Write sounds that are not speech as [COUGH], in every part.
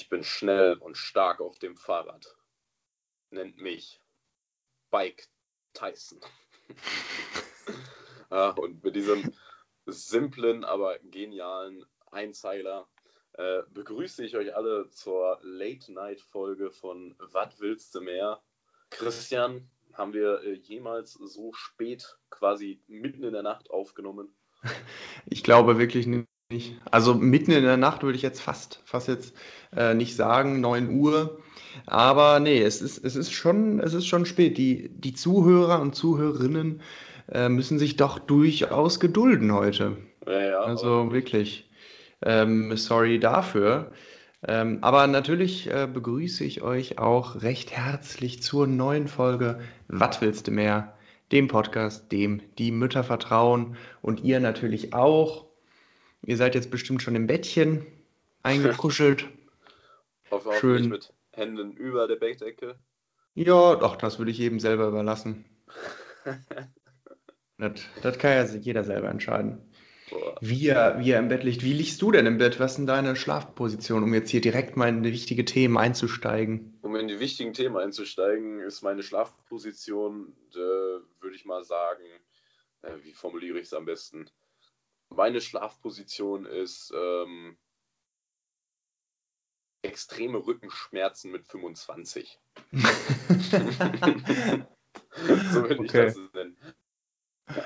Ich bin schnell und stark auf dem Fahrrad. Nennt mich Bike Tyson. ja, [LAUGHS] und mit diesem simplen, aber genialen Einzeiler äh, begrüße ich euch alle zur Late-Night-Folge von Was willst du mehr? Christian, haben wir äh, jemals so spät quasi mitten in der Nacht aufgenommen? Ich glaube wirklich nicht. Also mitten in der Nacht würde ich jetzt fast, fast jetzt äh, nicht sagen, 9 Uhr. Aber nee, es ist, es ist, schon, es ist schon spät. Die, die Zuhörer und Zuhörerinnen äh, müssen sich doch durchaus gedulden heute. Ja, ja, also wirklich. Ähm, sorry dafür. Ähm, aber natürlich äh, begrüße ich euch auch recht herzlich zur neuen Folge Was willst du mehr? Dem Podcast, dem die Mütter vertrauen und ihr natürlich auch. Ihr seid jetzt bestimmt schon im Bettchen eingekuschelt. [LAUGHS] Hoffe, Schön. mit Händen über der Bettdecke. Ja, doch, das würde ich jedem selber überlassen. [LAUGHS] das, das kann ja jeder selber entscheiden. Wie er, wie er im Bett liegt. Wie liegst du denn im Bett? Was ist denn deine Schlafposition, um jetzt hier direkt mal in die wichtigen Themen einzusteigen? Um in die wichtigen Themen einzusteigen, ist meine Schlafposition, äh, würde ich mal sagen, äh, wie formuliere ich es am besten? Meine Schlafposition ist ähm, extreme Rückenschmerzen mit 25. [LAUGHS] [LAUGHS] so würde ich das nennen.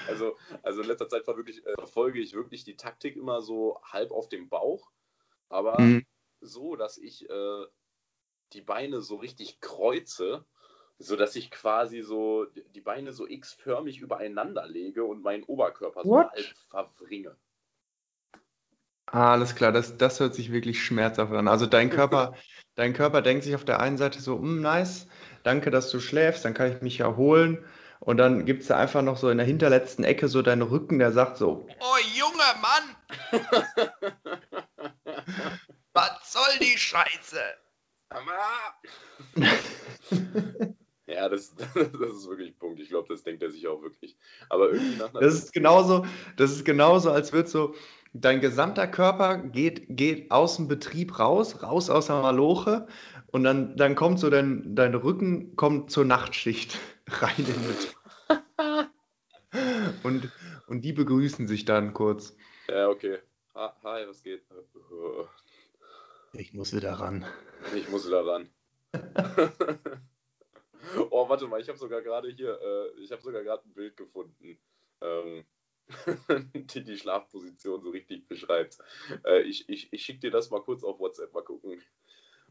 Also, also in letzter Zeit wirklich, äh, verfolge ich wirklich die Taktik immer so halb auf dem Bauch, aber mhm. so, dass ich äh, die Beine so richtig kreuze, sodass ich quasi so die Beine so x-förmig übereinander lege und meinen Oberkörper What? so halb verwringe. Ah, alles klar, das, das hört sich wirklich schmerzhaft an. Also dein Körper, [LAUGHS] dein Körper denkt sich auf der einen Seite so, mm, nice, danke, dass du schläfst, dann kann ich mich erholen. Und dann gibt es da einfach noch so in der hinterletzten Ecke so deinen Rücken, der sagt so: Oh, junger Mann! [LAUGHS] Was soll die Scheiße? [LAUGHS] ja, das, [LAUGHS] das ist wirklich ein Punkt. Ich glaube, das denkt er sich auch wirklich. Aber irgendwie nach Das ist genauso, das ist genauso, als wird so, dein gesamter Körper geht, geht aus dem Betrieb raus, raus aus der Maloche und dann, dann kommt so dein, dein Rücken kommt zur Nachtschicht [LAUGHS] rein in den [LAUGHS] und, und die begrüßen sich dann kurz. Ja, okay. Hi, was geht? Ich muss wieder ran. Ich muss wieder ran. Oh, warte mal, ich habe sogar gerade hier, äh, ich habe sogar gerade ein Bild gefunden, ähm, [LAUGHS] die die Schlafposition so richtig beschreibt. Äh, ich ich, ich schicke dir das mal kurz auf WhatsApp, mal gucken,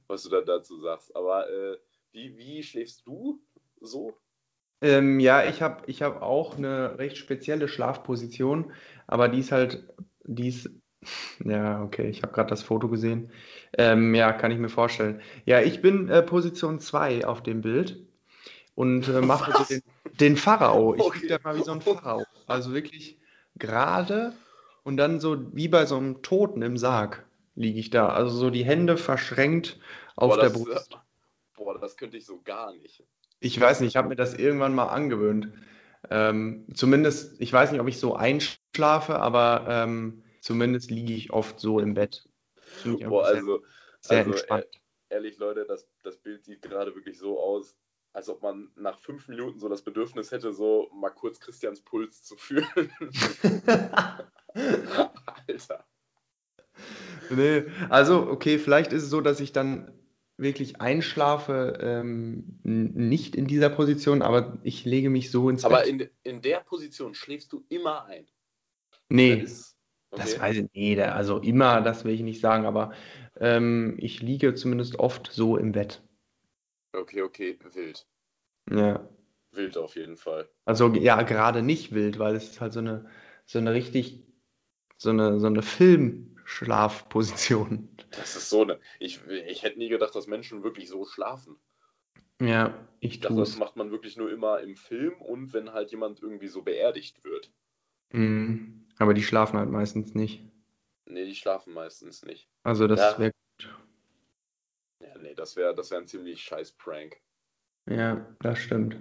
was du dann dazu sagst. Aber äh, wie, wie schläfst du so? Ähm, ja, ich habe ich hab auch eine recht spezielle Schlafposition, aber die ist halt, die ist, [LAUGHS] ja, okay, ich habe gerade das Foto gesehen. Ähm, ja, kann ich mir vorstellen. Ja, ich bin äh, Position 2 auf dem Bild und äh, mache so den, den Pharao. Ich okay. liege da mal wie so ein Pharao. Also wirklich gerade und dann so wie bei so einem Toten im Sarg liege ich da. Also so die Hände verschränkt auf boah, der das, Brust. Boah, das könnte ich so gar nicht. Ich weiß nicht, ich habe mir das irgendwann mal angewöhnt. Ähm, zumindest, ich weiß nicht, ob ich so einschlafe, aber ähm, zumindest liege ich oft so im Bett. Boah, also, sehr, also entspannt. ehrlich, Leute, das, das Bild sieht gerade wirklich so aus, als ob man nach fünf Minuten so das Bedürfnis hätte, so mal kurz Christians Puls zu fühlen. [LAUGHS] Alter. Nee, also okay, vielleicht ist es so, dass ich dann wirklich einschlafe, ähm, nicht in dieser Position, aber ich lege mich so ins aber Bett. Aber in, in der Position schläfst du immer ein? Nee, das, ist, okay. das weiß ich nicht. Also immer, das will ich nicht sagen, aber ähm, ich liege zumindest oft so im Bett. Okay, okay, wild. Ja. Wild auf jeden Fall. Also ja, gerade nicht wild, weil es ist halt so eine, so eine richtig, so eine, so eine Film- Schlafposition. Das ist so eine. Ich, ich hätte nie gedacht, dass Menschen wirklich so schlafen. Ja, ich dachte, das macht man wirklich nur immer im Film und wenn halt jemand irgendwie so beerdigt wird. Mhm. Aber die schlafen halt meistens nicht. Nee, die schlafen meistens nicht. Also das ja. wäre nee, das wäre das wär ein ziemlich scheiß Prank. Ja, das stimmt.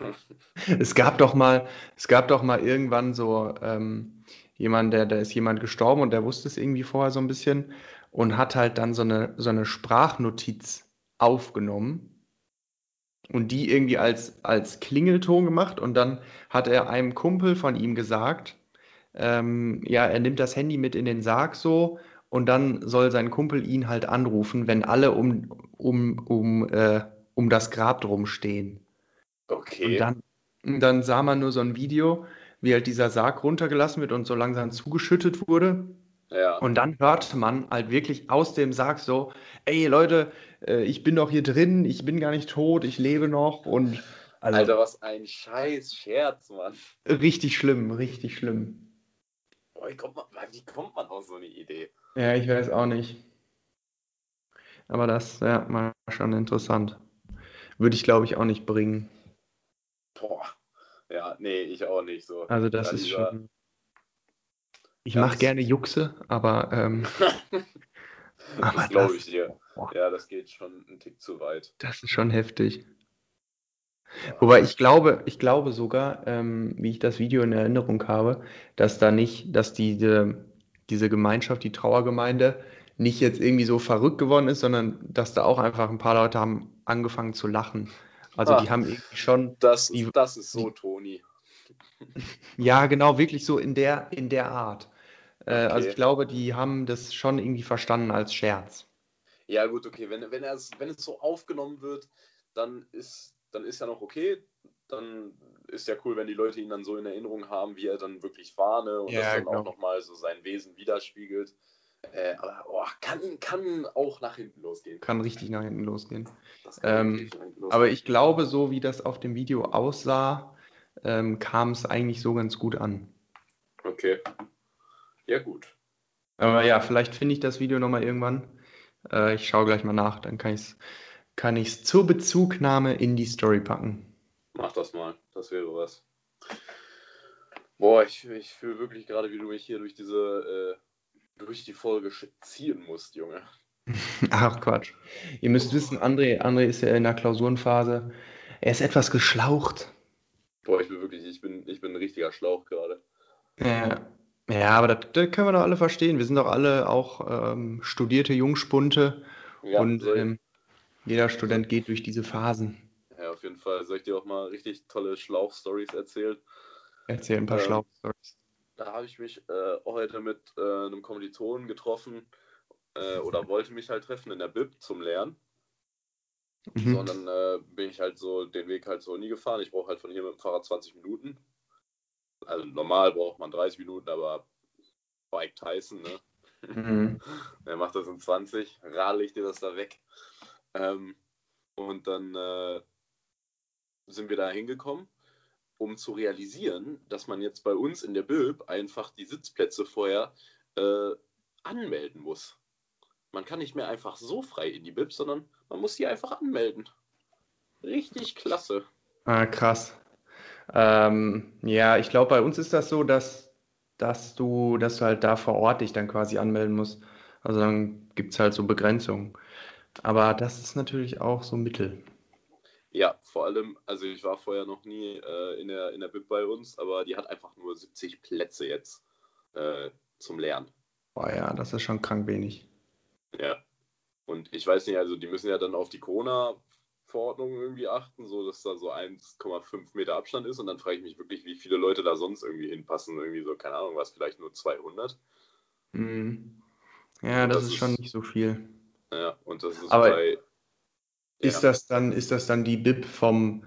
[LAUGHS] es gab doch mal, es gab doch mal irgendwann so ähm, jemand, der, da ist jemand gestorben und der wusste es irgendwie vorher so ein bisschen. und hat halt dann so eine, so eine Sprachnotiz aufgenommen und die irgendwie als, als Klingelton gemacht und dann hat er einem Kumpel von ihm gesagt, ähm, ja, er nimmt das Handy mit in den Sarg so und dann soll sein Kumpel ihn halt anrufen, wenn alle um, um, um, äh, um das Grab drum stehen. Okay. Und dann, dann sah man nur so ein Video, wie halt dieser Sarg runtergelassen wird und so langsam zugeschüttet wurde. Ja. Und dann hörte man halt wirklich aus dem Sarg so, ey Leute, äh, ich bin doch hier drin, ich bin gar nicht tot, ich lebe noch und also, Alter, was ein scheiß Scherz, Mann. Richtig schlimm, richtig schlimm. Boah, wie, kommt man, wie kommt man auf so eine Idee? Ja, ich weiß auch nicht. Aber das, ja, war schon interessant. Würde ich, glaube ich, auch nicht bringen. Boah. Ja, nee, ich auch nicht so. Also das ist schon. Ich mache gerne Juxe, aber. Ähm, [LAUGHS] aber das glaube ich dir. Boah. Ja, das geht schon einen Tick zu weit. Das ist schon heftig. Ja. Wobei ich glaube, ich glaube sogar, ähm, wie ich das Video in Erinnerung habe, dass da nicht, dass diese, diese Gemeinschaft, die Trauergemeinde, nicht jetzt irgendwie so verrückt geworden ist, sondern dass da auch einfach ein paar Leute haben angefangen zu lachen. Also ah, die haben irgendwie schon. Das, die, das ist so, Toni. [LAUGHS] Ja, genau, wirklich so in der, in der Art. Äh, also okay. Also ich glaube, die haben das schon irgendwie verstanden als Scherz. Ja, gut, okay. Wenn, wenn, wenn es so aufgenommen wird, dann ist, dann ist ja noch okay. Dann ist ja cool, wenn die Leute ihn dann so in Erinnerung haben, wie er dann wirklich war, ne? Und ja, das dann genau. auch nochmal so sein Wesen widerspiegelt. Äh, aber oh, kann, kann auch nach hinten losgehen. Kann richtig nach hinten losgehen. Ähm, nach hinten losgehen. Aber ich glaube, so wie das auf dem Video aussah, ähm, kam es eigentlich so ganz gut an. Okay. Ja, gut. Aber ja, vielleicht finde ich das Video nochmal irgendwann. Äh, ich schaue gleich mal nach, dann kann ich es kann ich's zur Bezugnahme in die Story packen. Mach das mal, das wäre was. Boah, ich, ich fühle wirklich gerade, wie du mich hier durch diese äh, durch die Folge ziehen musst, Junge. [LAUGHS] Ach Quatsch. Ihr müsst wissen, André, André ist ja in der Klausurenphase. Er ist etwas geschlaucht. Boah, ich bin wirklich, ich bin, ich bin ein richtiger Schlauch gerade. Ja. ja, aber das, das, können wir doch alle verstehen. Wir sind doch alle auch ähm, studierte Jungspunte ja, und ähm, jeder Student geht durch diese Phasen. Auf jeden Fall. Soll ich dir auch mal richtig tolle Schlauch-Stories erzählen? Erzähl ein paar ähm, Schlauch-Stories da habe ich mich äh, heute mit äh, einem Kommilitonen getroffen äh, oder wollte mich halt treffen in der Bib zum Lernen. Mhm. Sondern äh, bin ich halt so den Weg halt so nie gefahren. Ich brauche halt von hier mit dem Fahrrad 20 Minuten. Also normal braucht man 30 Minuten, aber Bike Tyson, ne? Mhm. [LAUGHS] Der macht das in 20, radel ich dir das da weg. Ähm, und dann äh, sind wir da hingekommen um zu realisieren, dass man jetzt bei uns in der Bib einfach die Sitzplätze vorher äh, anmelden muss. Man kann nicht mehr einfach so frei in die Bib, sondern man muss die einfach anmelden. Richtig klasse. Ah, krass. Ähm, ja, ich glaube, bei uns ist das so, dass, dass, du, dass du halt da vor Ort dich dann quasi anmelden musst. Also dann gibt es halt so Begrenzungen. Aber das ist natürlich auch so Mittel. Ja, vor allem, also ich war vorher noch nie äh, in, der, in der BIP bei uns, aber die hat einfach nur 70 Plätze jetzt äh, zum Lernen. Boah, ja, das ist schon krank wenig. Ja. Und ich weiß nicht, also die müssen ja dann auf die Corona-Verordnung irgendwie achten, so dass da so 1,5 Meter Abstand ist. Und dann frage ich mich wirklich, wie viele Leute da sonst irgendwie hinpassen. Irgendwie so, keine Ahnung, was, vielleicht nur 200. Mhm. Ja, das, das, ist schon nicht so viel. Ja, und das ist Aber bei ist das dann, ist das dann die BIP vom,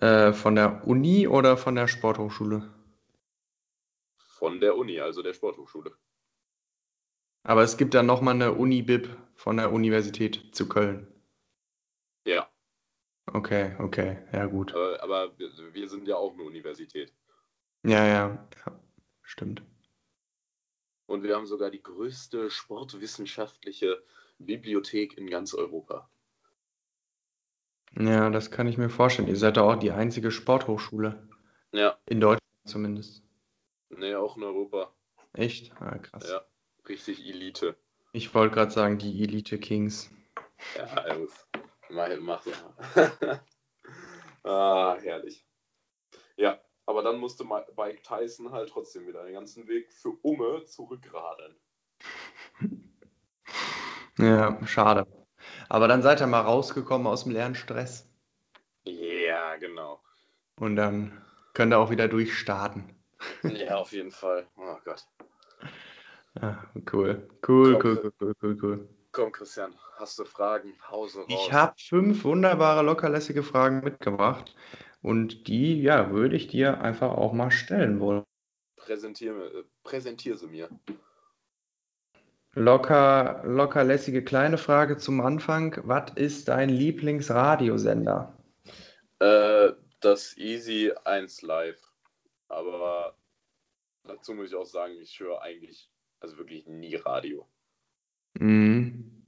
äh, von der Uni oder von der Sporthochschule? Von der Uni, also der Sporthochschule. Aber es gibt dann nochmal eine Uni-BIP von der Universität zu Köln. Ja. Okay, okay, ja gut. Aber, aber wir, wir sind ja auch eine Universität. Ja, ja, ja, stimmt. Und wir haben sogar die größte sportwissenschaftliche Bibliothek in ganz Europa. Ja, das kann ich mir vorstellen. Ihr seid doch auch die einzige Sporthochschule. Ja. In Deutschland zumindest. Nee, auch in Europa. Echt? Ah, krass. Ja, richtig Elite. Ich wollte gerade sagen, die Elite Kings. Ja, Jungs. Mach, mach mal. [LAUGHS] ah, herrlich. Ja, aber dann musste Mike Tyson halt trotzdem wieder den ganzen Weg für Umme zurückradeln. [LAUGHS] Ja, schade. Aber dann seid ihr mal rausgekommen aus dem Lernstress. Ja, genau. Und dann könnt ihr auch wieder durchstarten. Ja, auf jeden Fall. Oh Gott. Ja, cool. Cool, cool, cool, cool, cool, cool. Komm, Christian, hast du Fragen? Hause raus. Ich habe fünf wunderbare, lockerlässige Fragen mitgebracht. Und die, ja, würde ich dir einfach auch mal stellen wollen. Präsentier, äh, präsentier sie mir. Locker, locker lässige kleine Frage zum Anfang. Was ist dein Lieblingsradiosender? Äh, das Easy 1 Live. Aber dazu muss ich auch sagen, ich höre eigentlich, also wirklich nie Radio. Mhm.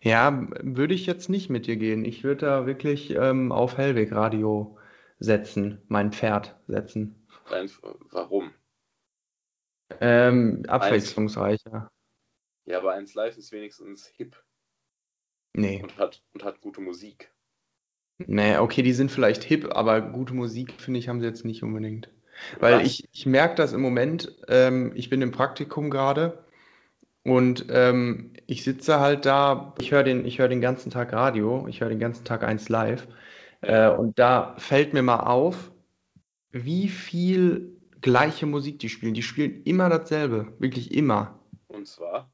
Ja, würde ich jetzt nicht mit dir gehen. Ich würde da wirklich ähm, auf Hellweg Radio setzen, mein Pferd setzen. Warum? Ähm, abwechslungsreicher. Ja, aber 1 Live ist wenigstens hip. Nee. Und hat, und hat gute Musik. Nee, okay, die sind vielleicht hip, aber gute Musik, finde ich, haben sie jetzt nicht unbedingt. Weil ich, ich merke das im Moment, ähm, ich bin im Praktikum gerade und ähm, ich sitze halt da, ich höre den, hör den ganzen Tag Radio, ich höre den ganzen Tag 1 live äh, und da fällt mir mal auf, wie viel gleiche Musik die spielen. Die spielen immer dasselbe, wirklich immer. Und zwar?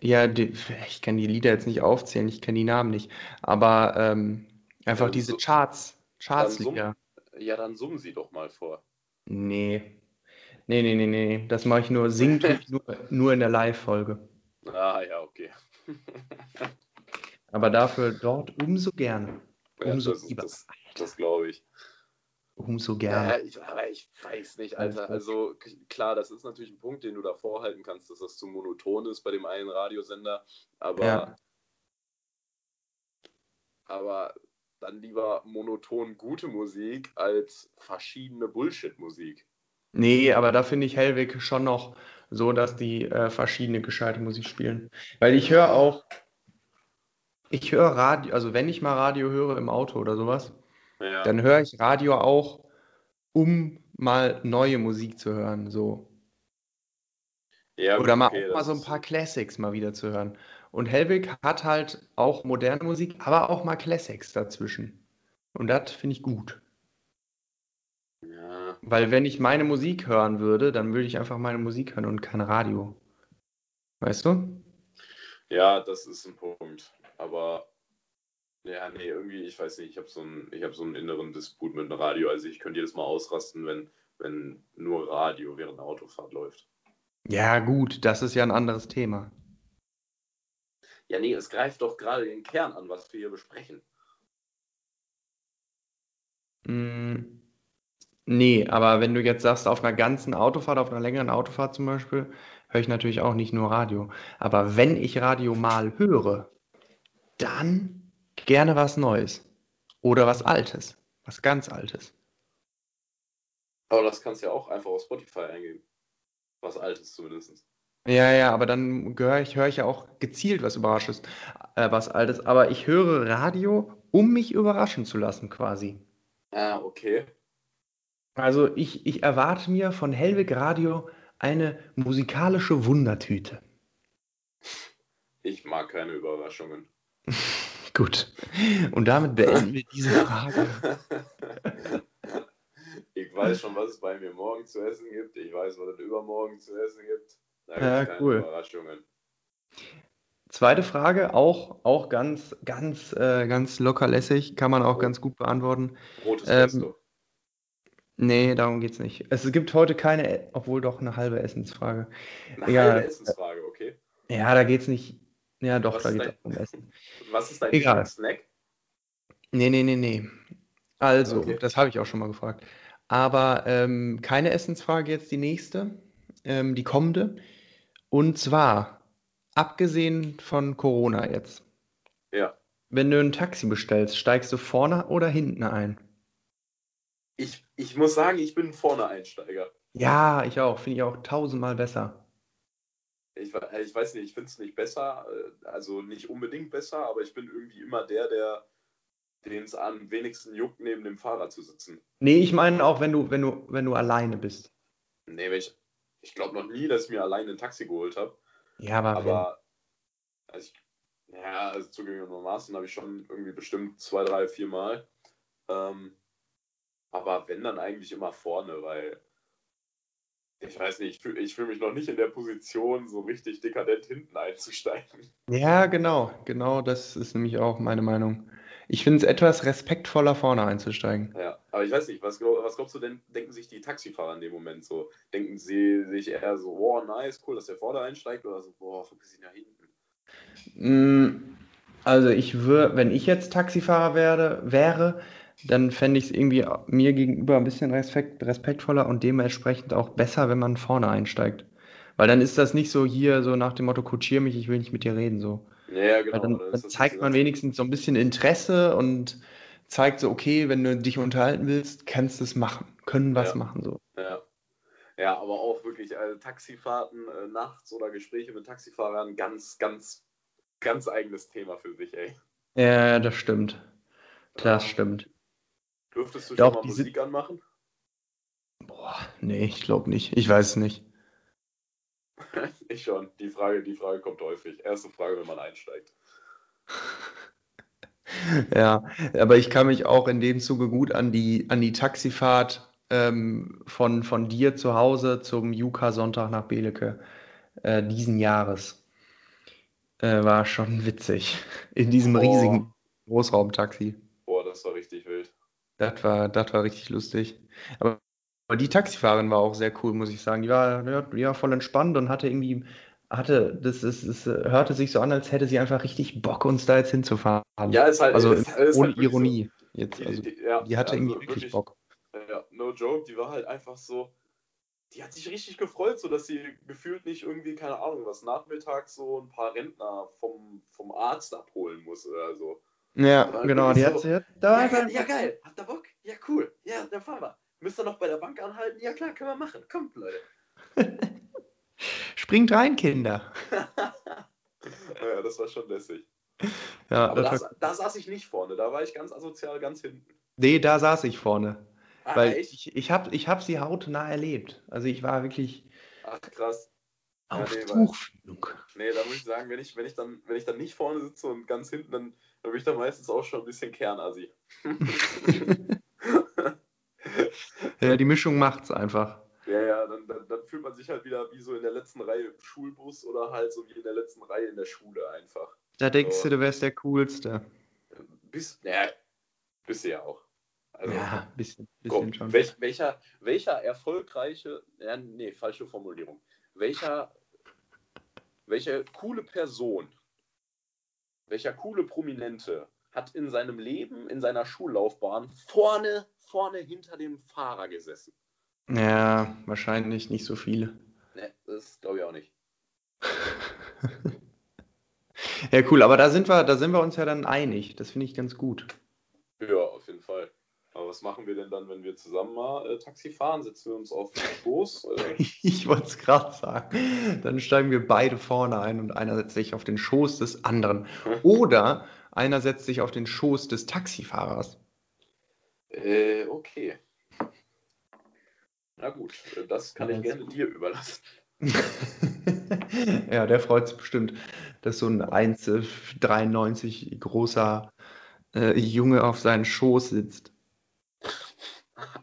Ja, die, ich kann die Lieder jetzt nicht aufzählen, ich kenne die Namen nicht, aber ähm, einfach ja, diese so, Charts, Charts-Lieder. Ja, dann summen sie doch mal vor. Nee. Nee, nee, nee, nee. Das mache ich nur, singt [LAUGHS] nur, nur in der Live-Folge. Ah, ja, okay. Aber dafür dort umso gerne. Umso ja, das, lieber. Das, das glaube ich. Umso gerne. Ja, ich, aber ich weiß nicht, Alter. Also klar, das ist natürlich ein Punkt, den du da vorhalten kannst, dass das zu monoton ist bei dem einen Radiosender. Aber, ja. aber dann lieber monoton gute Musik als verschiedene Bullshit-Musik. Nee, aber da finde ich Hellwig schon noch so, dass die äh, verschiedene gescheite Musik spielen. Weil ich höre auch, ich höre Radio, also wenn ich mal Radio höre im Auto oder sowas, ja. dann höre ich Radio auch, um mal neue Musik zu hören, so. Ja, oder mal, okay, mal so ein paar Classics mal wieder zu hören. Und Hellwig hat halt auch moderne Musik, aber auch mal Classics dazwischen. Und das finde ich gut. Ja. Weil wenn ich meine Musik hören würde, dann würde ich einfach meine Musik hören und kein Radio. Weißt du? Ja, das ist ein Punkt. Aber ja, nee, irgendwie, ich weiß nicht, ich habe so, einen, hab so einen inneren Disput mit dem Radio. Also ich könnte jedes Mal ausrasten, wenn, wenn nur Radio während der Autofahrt läuft. Ja, gut, das ist ja ein anderes Thema. Ja, nee, es greift doch gerade den Kern an, was wir hier besprechen. Mm, nee, aber wenn du jetzt sagst, auf einer ganzen Autofahrt, auf einer längeren Autofahrt zum Beispiel, höre ich natürlich auch nicht nur Radio. Aber wenn ich Radio mal höre, dann gerne was Neues. Oder was Altes. Was ganz Altes. Aber das kannst du ja auch einfach auf Spotify eingeben. Was Altes zumindest. Ja, ja, aber dann höre ich, hör ich ja auch gezielt was Überraschendes, äh, was Altes. Aber ich höre Radio, um mich überraschen zu lassen, quasi. Ah, okay. Also ich, ich erwarte mir von Hellwig Radio eine musikalische Wundertüte. Ich mag keine Überraschungen. [LAUGHS] Gut. Und damit beenden wir diese Frage. [LAUGHS] ich weiß schon, was es bei mir morgen zu essen gibt. Ich weiß, was es übermorgen zu essen gibt. Da ja, cool. Überraschungen. Zweite Frage, auch, auch ganz, ganz, äh, ganz lockerlässig, kann man auch Rot. ganz gut beantworten. Rotes ähm, Nee, darum geht es nicht. Es gibt heute keine, obwohl doch eine halbe Essensfrage. Eine Egal. halbe Essensfrage, okay. Ja, da geht es nicht. Ja, doch, was da geht es um Essen. Was ist dein Egal. Snack? Nee, nee, nee, nee. Also, okay. das habe ich auch schon mal gefragt. Aber ähm, keine Essensfrage jetzt die nächste, ähm, die kommende. Und zwar, abgesehen von Corona jetzt. Ja. Wenn du ein Taxi bestellst, steigst du vorne oder hinten ein? Ich, ich muss sagen, ich bin vorne Einsteiger. Ja, ich auch. Finde ich auch tausendmal besser. Ich, ich weiß nicht, ich finde es nicht besser, äh, also nicht unbedingt besser, aber ich bin irgendwie immer der, der den es am wenigsten juckt, neben dem Fahrer zu sitzen. Nee, ich meine auch, wenn du, wenn du, wenn du alleine bist. Nee, ich, ich glaube noch nie, dass ich mir alleine ein Taxi geholt habe. Ja, aber. Aber also ich, Ja, also zugegebenermaßen habe ich schon irgendwie bestimmt zwei, drei, vier Mal. Ähm, aber wenn dann eigentlich immer vorne, weil ich weiß nicht, ich fühle fühl mich noch nicht in der Position, so richtig dekadent hinten einzusteigen. Ja, genau, genau, das ist nämlich auch meine Meinung. Ich finde es etwas respektvoller, vorne einzusteigen. Ja, aber ich weiß nicht, was, was glaubst du denn, denken sich die Taxifahrer in dem Moment so? Denken sie sich eher so, oh, nice, cool, dass der vorne einsteigt, oder so, boah, verpiss ihn nach hinten? Mm, also ich würde, wenn ich jetzt Taxifahrer werde, wäre, dann fände ich es irgendwie mir gegenüber ein bisschen respekt, respektvoller und dementsprechend auch besser, wenn man vorne einsteigt. Weil dann ist das nicht so hier so nach dem Motto, kutschier mich, ich will nicht mit dir reden, so. Ja, genau. Dann, dann zeigt man wenigstens so ein bisschen Interesse und zeigt so, okay, wenn du dich unterhalten willst, kannst du es machen, können was ja. machen, so. Ja. Ja, aber auch wirklich also Taxifahrten äh, nachts oder Gespräche mit Taxifahrern, ganz, ganz, ganz eigenes Thema für sich, ey. Ja, das stimmt. Das stimmt. Dürftest du Doch, schon mal Musik anmachen? Boah, nee, ich glaube nicht. Ich weiß es nicht. [LAUGHS] ich schon. Die Frage, die Frage kommt häufig. Erste Frage, wenn man einsteigt. [LAUGHS] ja, aber ich kann mich auch in dem Zuge gut an die, an die Taxifahrt ähm, von, von dir zu Hause zum Juka-Sonntag nach Beleke äh, diesen Jahres. Äh, war schon witzig. In diesem oh. riesigen Großraumtaxi. Boah, das war richtig wild. Das war, das war richtig lustig. Aber, aber die Taxifahrerin war auch sehr cool, muss ich sagen. Die war, ja, die war voll entspannt und hatte irgendwie, hatte, das ist, es hörte sich so an, als hätte sie einfach richtig Bock, uns da jetzt hinzufahren. Ja, ist halt, also ist, ist ohne halt Ironie. So. Jetzt, also, die, ja, die hatte also irgendwie wirklich, wirklich Bock. Ja, no joke, die war halt einfach so, die hat sich richtig gefreut, so dass sie gefühlt nicht irgendwie, keine Ahnung, was nachmittags so ein paar Rentner vom, vom Arzt abholen muss oder so. Ja, genau, die so, hat sie ja, da ja, ja, geil, habt ihr Bock? Ja, cool. Ja, dann fahren wir. Müsst ihr noch bei der Bank anhalten? Ja, klar, können wir machen. Kommt, Leute. [LAUGHS] Springt rein, Kinder. [LAUGHS] ja, das war schon lässig. Ja, Aber das, da saß ich nicht vorne, da war ich ganz asozial ganz hinten. Nee, da saß ich vorne. Ah, weil echt? ich, ich habe ich hab sie hautnah erlebt. Also ich war wirklich. Ach, krass. Auf ja, nee, Tuchfühlung. Nee, da muss ich sagen, wenn ich, wenn, ich dann, wenn ich dann nicht vorne sitze und ganz hinten, dann, dann bin ich da meistens auch schon ein bisschen Kernasi. [LAUGHS] ja, die Mischung macht's einfach. Ja, ja, dann, dann, dann, fühlt man sich halt wieder wie so in der letzten Reihe im Schulbus oder halt so wie in der letzten Reihe in der Schule einfach. Da denkst so. du, du wärst der Coolste. Bist, ja, bist du ja auch. Also, ja, ein bisschen, bisschen komm, schon. Welch, welcher, welcher erfolgreiche, ja, nee, falsche Formulierung. Welcher welche coole Person, welcher coole Prominente hat in seinem Leben, in seiner Schullaufbahn vorne, vorne hinter dem Fahrer gesessen? Ja, wahrscheinlich nicht so viele. Ne, das glaube ich auch nicht. [LAUGHS] ja, cool, aber da sind wir, da sind wir uns ja dann einig. Das finde ich ganz gut. Ja, auf jeden Fall. Aber was machen wir denn dann, wenn wir zusammen mal äh, Taxi fahren? Setzen wir uns auf den Schoß? [LAUGHS] Ich wollte es gerade sagen. Dann steigen wir beide vorne ein und einer setzt sich auf den Schoß des anderen. [LAUGHS] Oder einer setzt sich auf den Schoß des Taxifahrers. Äh, okay. Na gut, äh, das kann ich gerne dir überlassen. [LAUGHS] ja, der freut sich bestimmt, dass so ein 1,93 großer äh, Junge auf seinen Schoß sitzt.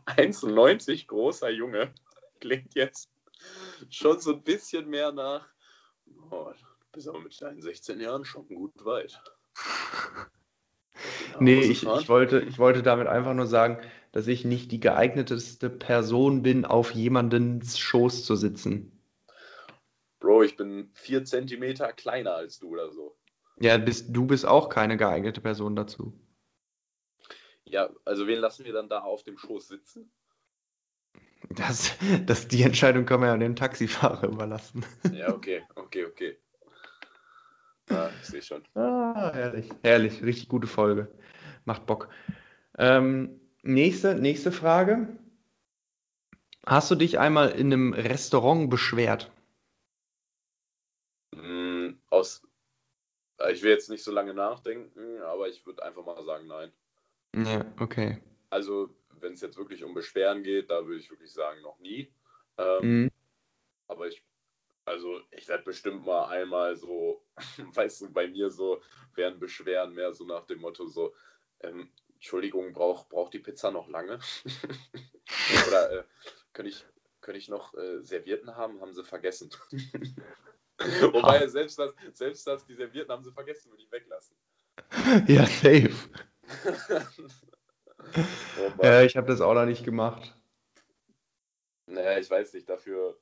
1,90 großer Junge. Klingt jetzt schon so ein bisschen mehr nach. Oh, du bist aber mit deinen 16 Jahren schon gut weit. [LAUGHS] nee, ich, ich, wollte, ich wollte damit einfach nur sagen, dass ich nicht die geeigneteste Person bin, auf jemandens Schoß zu sitzen. Bro, ich bin vier Zentimeter kleiner als du oder so. Ja, bist, du bist auch keine geeignete Person dazu. Ja, also wen lassen wir dann da auf dem Schoß sitzen? Das, das, die Entscheidung kann man ja dem Taxifahrer überlassen. Ja, okay, okay, okay. Ah, ich sehe schon. Ah, herrlich, herrlich, richtig gute Folge. Macht Bock. Ähm, nächste, nächste Frage. Hast du dich einmal in einem Restaurant beschwert? Mm, aus, ich will jetzt nicht so lange nachdenken, aber ich würde einfach mal sagen, nein. Ja, okay. Also, wenn es jetzt wirklich um Beschweren geht, da würde ich wirklich sagen, noch nie. Ähm, mhm. Aber ich Also ich werde bestimmt mal einmal so, [LAUGHS] weißt du, bei mir so werden Beschweren mehr so nach dem Motto so, ähm, Entschuldigung, braucht brauch die Pizza noch lange? [LAUGHS] Oder äh, könnte ich, könnt ich noch äh, Servierten haben? Haben sie vergessen. [LAUGHS] Wobei selbst das, selbst das, die Servierten haben sie vergessen, würde ich weglassen. Ja, safe. Oh [LAUGHS] ja, ich habe das auch noch nicht gemacht. Naja, ich weiß nicht, dafür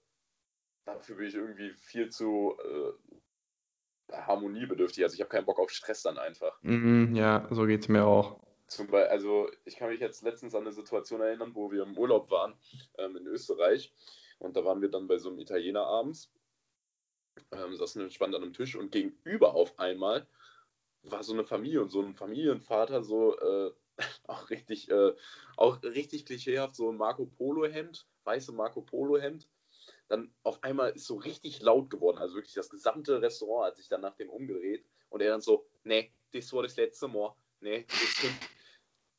dafür bin ich irgendwie viel zu äh, harmoniebedürftig. Also ich habe keinen Bock auf Stress dann einfach. Mhm, ja, so geht es mir auch. Zum Beispiel, also ich kann mich jetzt letztens an eine Situation erinnern, wo wir im Urlaub waren ähm, in Österreich und da waren wir dann bei so einem Italiener abends, ähm, saßen entspannt an einem Tisch und gegenüber auf einmal war so eine Familie und so ein Familienvater so äh, [LAUGHS] auch richtig äh, auch richtig klischeehaft so ein Marco Polo Hemd, weiße Marco Polo Hemd dann auf einmal ist so richtig laut geworden. Also wirklich das gesamte Restaurant hat sich dann nach dem umgedreht und er dann so, nee, das war das letzte Mal. Nee, das sind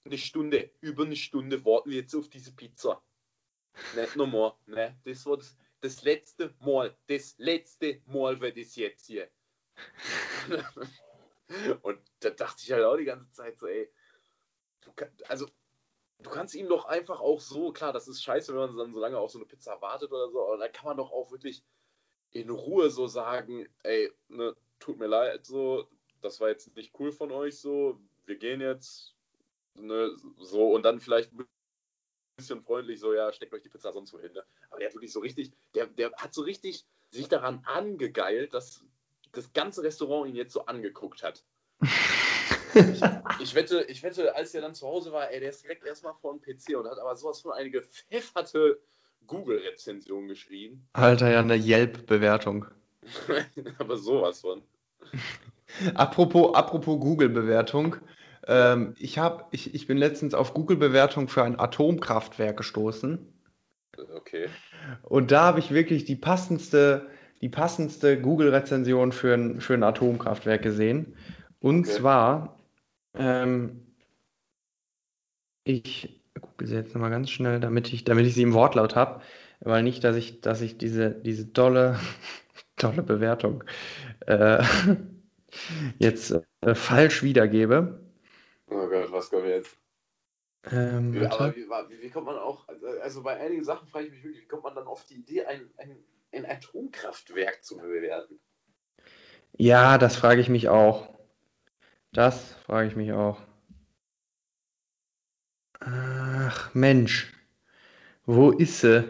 eine Stunde, über eine Stunde warten wir jetzt auf diese Pizza. Nicht nochmal, nee, das war das, das letzte Mal, das letzte Mal wird das jetzt hier. [LAUGHS] und da dachte ich halt auch die ganze Zeit so, ey, also du kannst ihm doch einfach auch so, klar, das ist scheiße, wenn man dann so lange auf so eine Pizza wartet oder so, aber dann kann man doch auch wirklich in Ruhe so sagen, ey, ne, tut mir leid, so, das war jetzt nicht cool von euch, so, wir gehen jetzt, ne, so, und dann vielleicht ein bisschen freundlich so, ja, steckt euch die Pizza sonst wo hin, ne? Aber der hat wirklich so richtig, der, der hat so richtig sich daran angegeilt, dass das ganze Restaurant ihn jetzt so angeguckt hat. Ich, [LAUGHS] ich, wette, ich wette, als er dann zu Hause war, ey, der ist direkt erstmal vor dem PC und hat aber sowas von eine gepfefferte Google-Rezension geschrieben. Alter, ja, eine Yelp-Bewertung. [LAUGHS] aber sowas von. apropos, apropos Google-Bewertung. Ähm, ich, ich, ich bin letztens auf Google-Bewertung für ein Atomkraftwerk gestoßen. Okay. Und da habe ich wirklich die passendste, die passendste Google-Rezension für ein, für ein Atomkraftwerk gesehen. Und okay. zwar ähm, ich gucke sie jetzt nochmal ganz schnell, damit ich, damit ich sie im Wortlaut habe, weil nicht, dass ich, dass ich diese, diese tolle, tolle [LAUGHS] Bewertung äh, [LAUGHS] jetzt äh, falsch wiedergebe. Oh Gott, was kommt jetzt? Ähm, wie, aber wie, wie, wie, kommt man auch, also bei einigen Sachen frage ich mich wirklich, wie kommt man dann auf die Idee, ein, ein, ein Atomkraftwerk zu bewerten? Ja, das frage ich mich auch. Das frage ich mich auch. Ach Mensch, wo ist sie?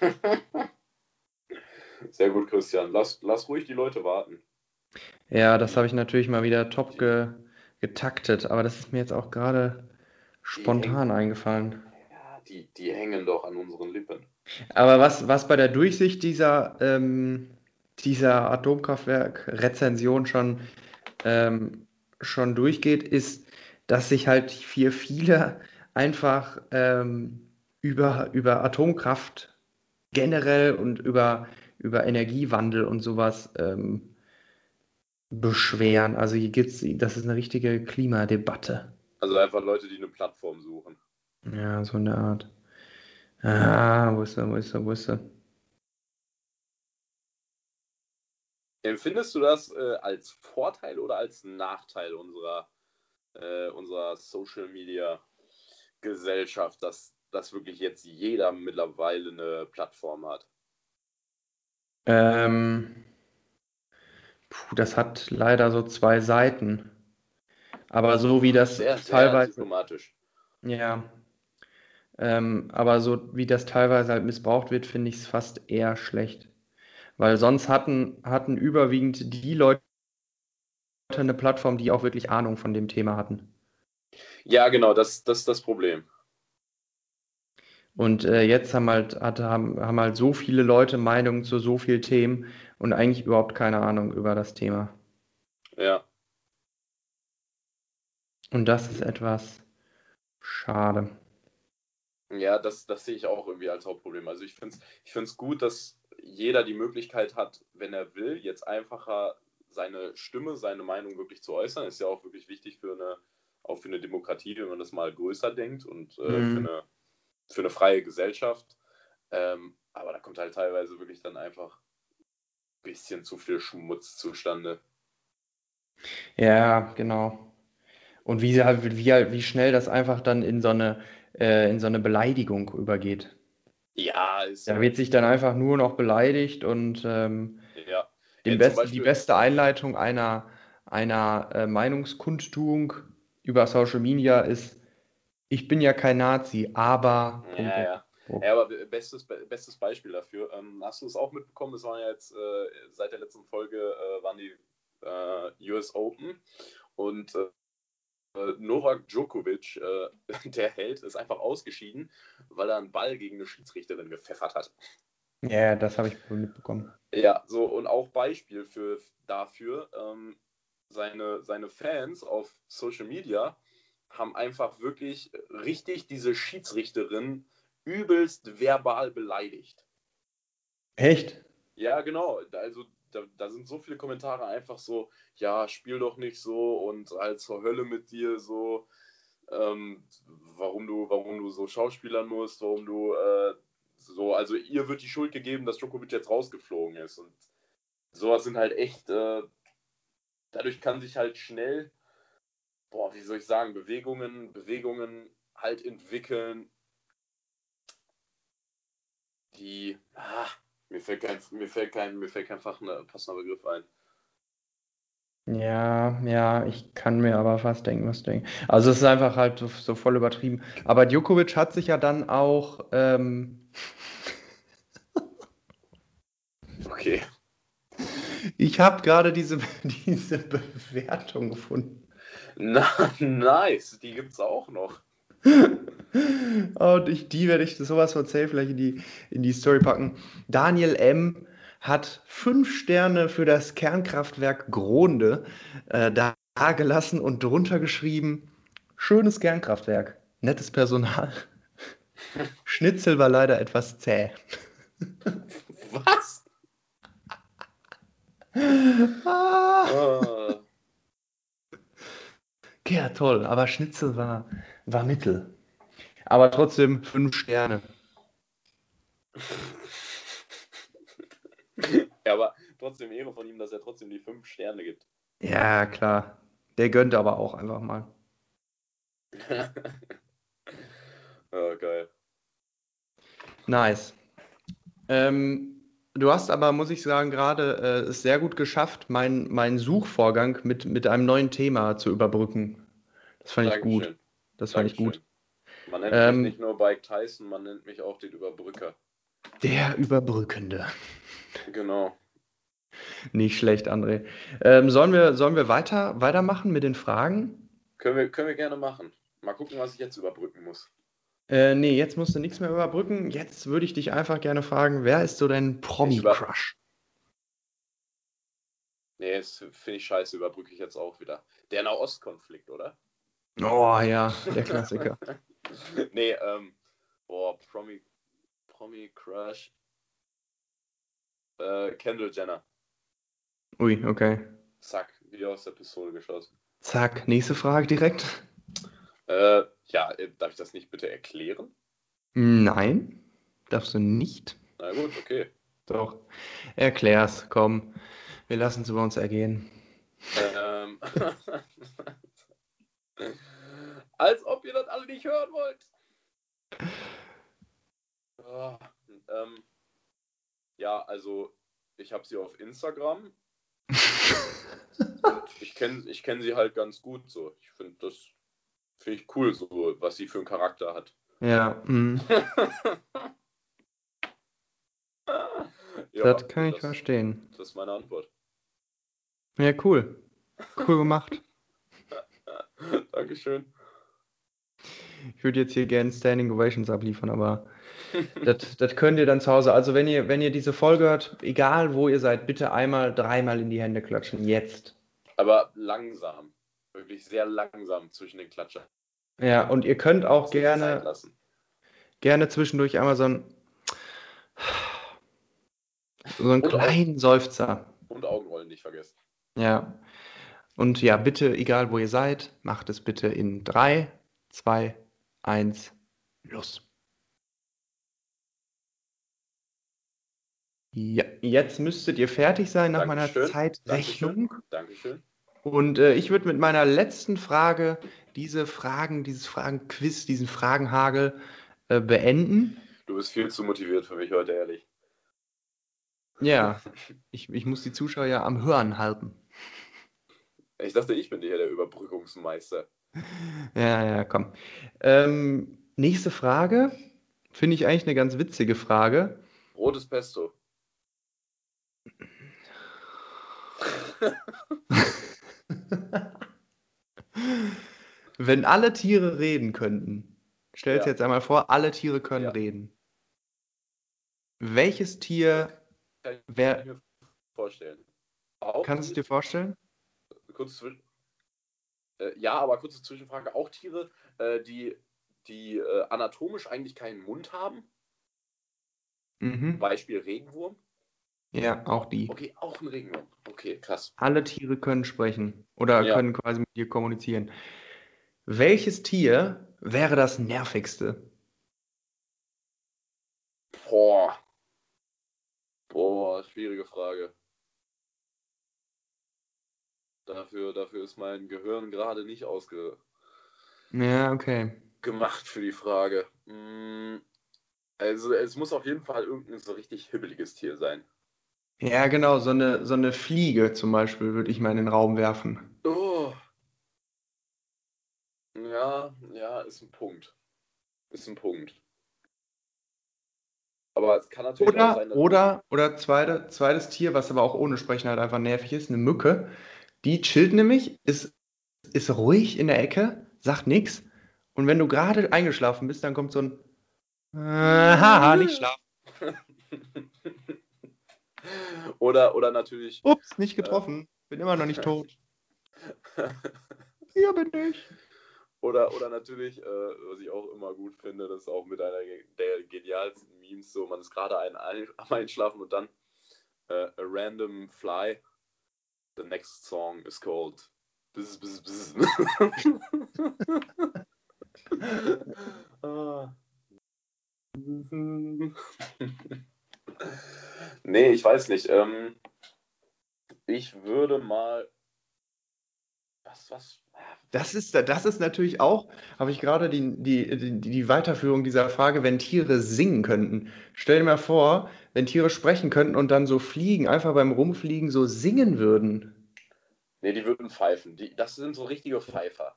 [LAUGHS] Sehr gut, Christian. Lass, lass ruhig die Leute warten. Ja, das habe ich natürlich mal wieder top ge, getaktet, aber das ist mir jetzt auch gerade spontan hängen, eingefallen. Ja, die, die hängen doch an unseren Lippen. Aber was, was bei der Durchsicht dieser, ähm, dieser Atomkraftwerk-Rezension schon ähm, schon durchgeht, ist, dass sich halt für viele einfach ähm, über, über Atomkraft generell und über, über Energiewandel und sowas ähm, beschweren. Also hier gibt's, das ist eine richtige Klimadebatte. Also einfach Leute, die eine Plattform suchen. Ja, so eine Art. Ah, wo ist er, wo ist er, wo ist er? Empfindest du das äh, als Vorteil oder als Nachteil unserer, äh, unserer Social Media Gesellschaft, dass, dass wirklich jetzt jeder mittlerweile eine Plattform hat? Ähm, puh, das hat leider so zwei Seiten. Aber so wie das sehr, teilweise. Sehr diplomatisch. Ja. Ähm, aber so wie das teilweise halt missbraucht wird, finde ich es fast eher schlecht. Weil sonst hatten, hatten überwiegend die Leute eine Plattform, die auch wirklich Ahnung von dem Thema hatten. Ja, genau, das, das ist das Problem. Und äh, jetzt haben halt, hat, haben, haben halt so viele Leute Meinungen zu so vielen Themen und eigentlich überhaupt keine Ahnung über das Thema. Ja. Und das ist etwas schade. Ja, das, das sehe ich auch irgendwie als Hauptproblem. Also ich finde es ich gut, dass jeder die Möglichkeit hat, wenn er will, jetzt einfacher seine Stimme, seine Meinung wirklich zu äußern. Ist ja auch wirklich wichtig für eine, auch für eine Demokratie, wenn man das mal größer denkt und äh, mhm. für, eine, für eine freie Gesellschaft. Ähm, aber da kommt halt teilweise wirklich dann einfach ein bisschen zu viel Schmutz zustande. Ja, genau. Und wie, wie, wie schnell das einfach dann in so eine, äh, in so eine Beleidigung übergeht. Ja, ist. Da wird sich dann einfach nur noch beleidigt und ähm, ja. ja, besten, die beste Einleitung einer, einer äh, Meinungskundtuung über Social Media ist, ich bin ja kein Nazi, aber. Ja, ja. Ja, aber bestes, bestes Beispiel dafür. Ähm, hast du es auch mitbekommen? Es waren ja jetzt äh, seit der letzten Folge äh, waren die äh, US Open und äh, Novak Djokovic, äh, [LAUGHS] der Held, ist einfach ausgeschieden, weil er einen Ball gegen eine Schiedsrichterin gepfeffert hat. Ja, das habe ich mitbekommen. Ja, so und auch Beispiel für, dafür, ähm, seine, seine Fans auf Social Media haben einfach wirklich richtig diese Schiedsrichterin übelst verbal beleidigt. Echt? Ja, genau. Also da, da, sind so viele Kommentare einfach so, ja, spiel doch nicht so und halt zur Hölle mit dir so, ähm, warum du, warum du so Schauspielern musst, warum du äh, so, also ihr wird die Schuld gegeben, dass Djokovic jetzt rausgeflogen ist und sowas sind halt echt, äh, dadurch kann sich halt schnell, boah, wie soll ich sagen, Bewegungen, Bewegungen halt entwickeln, die, ah, mir fällt kein, mir fällt kein, mir fällt kein passender, passender Begriff ein. Ja, ja, ich kann mir aber fast denken, was du denkst. Also es ist einfach halt so, so voll übertrieben. Aber Djokovic hat sich ja dann auch. Ähm... [LAUGHS] okay. Ich habe gerade diese, [LAUGHS] diese Bewertung gefunden. Na, nice, die gibt es auch noch. [LAUGHS] [LAUGHS] Und ich, die werde ich sowas von safe vielleicht in die, in die Story packen. Daniel M. hat fünf Sterne für das Kernkraftwerk Gronde äh, da gelassen und drunter geschrieben: Schönes Kernkraftwerk, nettes Personal. [LAUGHS] Schnitzel war leider etwas zäh. [LAUGHS] Was? ah. Oh. Ja, toll, aber Schnitzel war, war Mittel. Aber trotzdem fünf Sterne. ja, aber trotzdem Ehre von ihm, dass er trotzdem die fünf Sterne gibt. Ja, klar. Der gönnt aber auch einfach mal. [LAUGHS] oh, geil. Nice. Ähm, du hast aber, muss ich sagen, gerade äh, es sehr gut geschafft, meinen mein Suchvorgang mit, mit einem neuen Thema zu überbrücken. Das fand Dankeschön. ich gut. Das fand Dankeschön. ich gut. Man nennt ähm, mich nicht nur Bike Tyson, man nennt mich auch den Überbrücker. Der Überbrückende. Genau. Nicht schlecht, André. Ähm, sollen wir, sollen wir weiter, weitermachen mit den Fragen? Können wir, können wir gerne machen. Mal gucken, was ich jetzt überbrücken muss. Äh, nee, jetzt musst du nichts mehr überbrücken. Jetzt würde ich dich einfach gerne fragen, wer ist so dein Promi-Crush? Nee, das finde ich scheiße, überbrücke ich jetzt auch wieder. Der Nahostkonflikt, oder? Oh ja, der Klassiker. [LAUGHS] [LAUGHS] nee, ähm, boah, Promi, Promi Crush. Äh, Kendall Jenner. Ui, okay. Zack, wie aus der Pistole geschossen. Zack, nächste Frage direkt. Äh, ja, äh, darf ich das nicht bitte erklären? Nein, darfst du nicht. Na gut, okay. Doch. Erklär's, komm. Wir lassen es über uns ergehen. Ähm. [LAUGHS] Als ob ihr das alle nicht hören wollt. Oh, ähm, ja, also ich habe sie auf Instagram. [LAUGHS] ich kenne ich kenn sie halt ganz gut so. Ich finde das finde ich cool, so was sie für einen Charakter hat. Ja. Mm. [LAUGHS] ja das kann ich das, verstehen. Das ist meine Antwort. Ja, cool. Cool gemacht. [LAUGHS] Dankeschön. Ich würde jetzt hier gerne Standing Ovations abliefern, aber [LAUGHS] das, das könnt ihr dann zu Hause. Also wenn ihr, wenn ihr diese Folge hört, egal wo ihr seid, bitte einmal, dreimal in die Hände klatschen. Jetzt. Aber langsam. Wirklich sehr langsam zwischen den Klatschern. Ja, und ihr könnt auch gerne, gerne zwischendurch einmal so einen, so einen kleinen Seufzer. Und Augenrollen nicht vergessen. Ja. Und ja, bitte, egal wo ihr seid, macht es bitte in 3, 2, 1, los. Ja, jetzt müsstet ihr fertig sein nach Dankeschön. meiner Zeitrechnung. Dankeschön. Und äh, ich würde mit meiner letzten Frage diese Fragen, dieses Fragenquiz, diesen Fragenhagel äh, beenden. Du bist viel zu motiviert für mich heute, ehrlich. Ja, [LAUGHS] ich, ich muss die Zuschauer ja am Hören halten. Ich dachte, ich bin hier der Überbrückungsmeister. [LAUGHS] Ja, ja, komm. Ähm, nächste Frage. Finde ich eigentlich eine ganz witzige Frage. Rotes Pesto. [LAUGHS] Wenn alle Tiere reden könnten, stell dir Ja. jetzt einmal vor, alle Tiere können Ja. reden. Welches Tier. Auch kannst du dir vorstellen? kurz zwischen. Äh, ja, aber kurze Zwischenfrage. Auch Tiere, äh, die, die äh, anatomisch eigentlich keinen Mund haben. Mhm. Beispiel Regenwurm. Ja, auch die. Okay, auch ein Regenwurm. Okay, krass. Alle Tiere können sprechen oder Ja. können quasi mit dir kommunizieren. Welches Tier wäre das nervigste? Boah. Boah, schwierige Frage. Dafür, dafür ist mein Gehirn gerade nicht ausgemacht Ja, okay. für die Frage. Mm, Also es muss auf jeden Fall irgendein so richtig hibbeliges Tier sein. Ja, genau, so eine, so eine Fliege zum Beispiel würde ich mal in den Raum werfen. Oh. Ja, ja, ist ein Punkt. Ist ein Punkt. Aber es kann natürlich auch Oder, sein, dass oder, oder zweite, zweites Tier, was aber auch ohne Sprechen halt einfach nervig ist, eine Mücke. Die chillt nämlich, ist, ist ruhig in der Ecke, sagt nichts. Und wenn du gerade eingeschlafen bist, dann kommt so ein äh, Haha, nicht schlafen. [LAUGHS] oder, oder natürlich. Ups, nicht getroffen. Bin immer noch nicht [LAUGHS] tot. Hier bin ich. Oder, oder natürlich, äh, was ich auch immer gut finde, das ist auch mit einer der genialsten Memes, so man ist gerade ein, ein, am Einschlafen und dann äh, a random fly. The next song is called Bzz, bzz, bzz. [LAUGHS] Nee, ich weiß nicht. Ähm, ich würde mal. Was, was? Das ist, das ist natürlich auch, habe ich gerade die, die, die, die Weiterführung dieser Frage, wenn Tiere singen könnten. Stell dir mal vor, wenn Tiere sprechen könnten und dann so fliegen, einfach beim Rumfliegen so singen würden. Nee, die würden pfeifen. Die, das sind so richtige Pfeifer.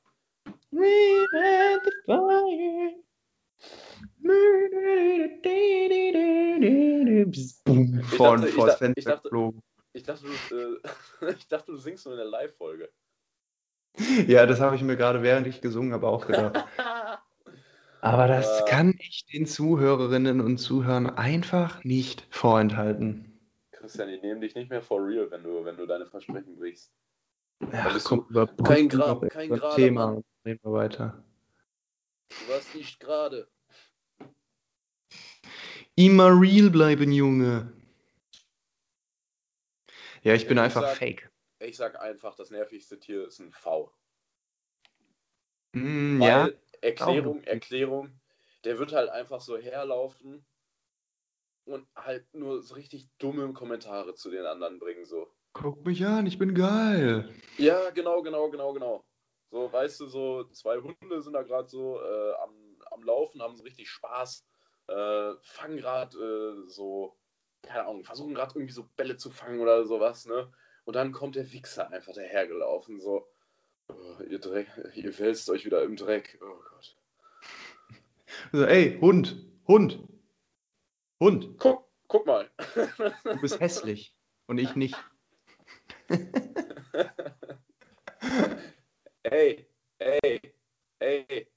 Boom, vor, dachte- ich dachte- ich dachte-. Ich dachte, du, äh, [LAUGHS] ich dachte, du singst nur in der Live-Folge. [LAUGHS] Ja, das habe ich mir gerade während ich gesungen habe auch gedacht. [LAUGHS] Aber das kann ich den Zuhörerinnen und Zuhörern einfach nicht vorenthalten. Christian, die nehmen dich nicht mehr for real, wenn du, wenn du deine Versprechen brichst. Ja, komm, über, kein Grab, kein gerader Thema Mann. reden wir weiter. Du warst nicht gerade. Immer real bleiben, Junge. Ja, ich bin einfach sag- fake. Ich sag einfach, das nervigste Tier ist ein V. Mm, Weil, ja, Erklärung. Erklärung, der wird halt einfach so herlaufen und halt nur so richtig dumme Kommentare zu den anderen bringen, so. guck mich an, ich bin geil. Ja, genau, genau, genau, genau. So, weißt du, so zwei Hunde sind da gerade so äh, am, am Laufen, haben so richtig Spaß, äh, fangen gerade äh, so, keine Ahnung, versuchen gerade irgendwie so Bälle zu fangen oder sowas, ne? Und dann kommt der Wichser einfach dahergelaufen, so, oh, ihr Dreck, ihr wälzt euch wieder im Dreck. Oh Gott. So, ey, Hund, Hund, Hund, Guck, guck mal. du bist hässlich und ich nicht. [LAUGHS] Ey, ey, ey,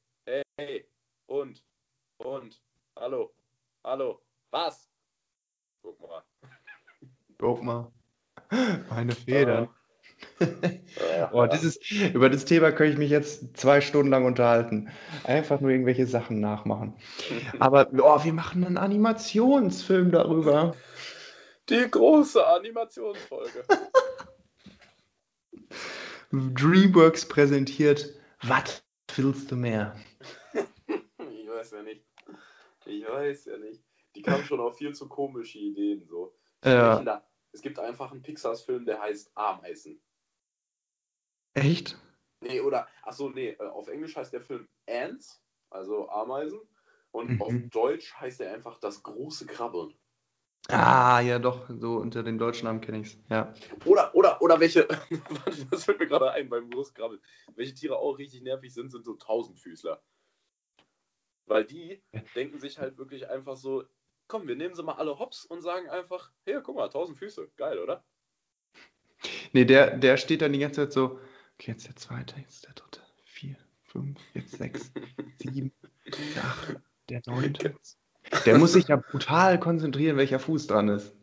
ey, und, und, hallo, hallo, was? Guck mal. Guck mal, [LAUGHS] meine Federn. [LAUGHS] Ja, Oh, dieses, über das Thema könnte ich mich jetzt zwei Stunden lang unterhalten. Einfach nur irgendwelche Sachen nachmachen. [LAUGHS] Aber oh, wir machen einen Animationsfilm darüber. Die große Animationsfolge. DreamWorks präsentiert Was willst du mehr? Ich weiß ja nicht. Ich weiß ja nicht. Die kamen schon auf viel zu komische Ideen so. Ja. Es gibt einfach einen Pixar-Film, der heißt Ameisen. Echt? Nee, oder, achso, nee, äh, auf Englisch heißt der Film Ants, also Ameisen. Und mhm. auf Deutsch heißt er einfach Das große Krabbeln. Ah, ja, doch, so unter dem deutschen Namen kenne ich es, ja. Oder, oder, oder welche, [LAUGHS] das fällt mir gerade ein beim großen Krabbeln. Welche Tiere auch richtig nervig sind, sind so Tausendfüßler. Weil die denken sich halt wirklich einfach so, komm, wir nehmen sie mal alle hops und sagen einfach, hey, guck mal, tausend Füße, geil, oder? Nee, der, der steht dann die ganze Zeit so, okay, jetzt der zweite, jetzt der dritte, vier, fünf, jetzt sechs, [LAUGHS] sieben, acht, der neunte. Der muss sich ja brutal konzentrieren, welcher Fuß dran ist.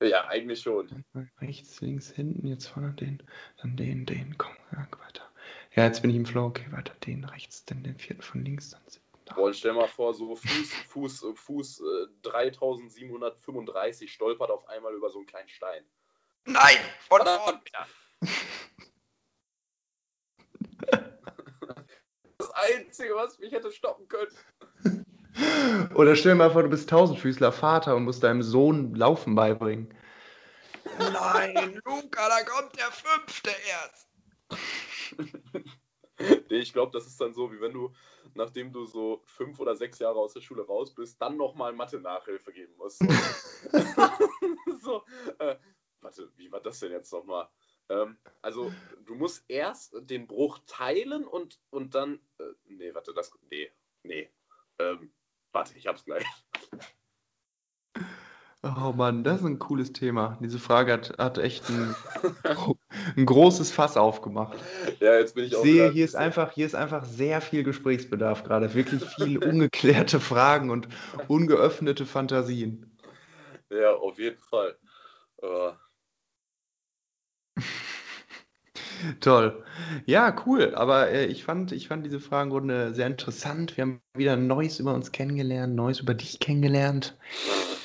Ja, eigentlich schon. Rechts, links, hinten, jetzt vorne den, dann den, den, komm, ja, weiter. Ja, jetzt bin ich im Flow, okay, weiter, den rechts, dann den vierten von links, dann Boah, stell mal vor, so Fuß, Fuß, Fuß äh, 3735 stolpert auf einmal über so einen kleinen Stein. Nein, von vorne. Das Einzige, was mich hätte stoppen können. Oder stell dir mal vor, du bist Tausendfüßler Vater und musst deinem Sohn Laufen beibringen. Nein, Luca, da kommt der Fünfte erst. nee, ich glaube, das ist dann so, wie wenn du, nachdem du so fünf oder sechs Jahre aus der Schule raus bist, dann nochmal Mathe-Nachhilfe geben musst. [LAUGHS] [LAUGHS] so, äh, warte, wie war das denn jetzt nochmal? Ähm, also, du musst erst den Bruch teilen und, und dann. Äh, nee, warte, das. Nee, nee. Ähm, warte, ich hab's gleich. Oh Mann, das ist ein cooles Thema. Diese Frage hat, hat echt ein, ein großes Fass aufgemacht. [LAUGHS] Ja, jetzt bin ich, ich auch. sehe, hier ist, einfach, hier ist einfach sehr viel Gesprächsbedarf gerade. Wirklich viel [LAUGHS] ungeklärte Fragen und ungeöffnete Fantasien. Ja, auf jeden Fall. Uh. [LAUGHS] Toll. Ja, cool. Aber äh, ich, fand, ich fand diese Fragenrunde sehr interessant. Wir haben wieder Neues über uns kennengelernt, Neues über dich kennengelernt.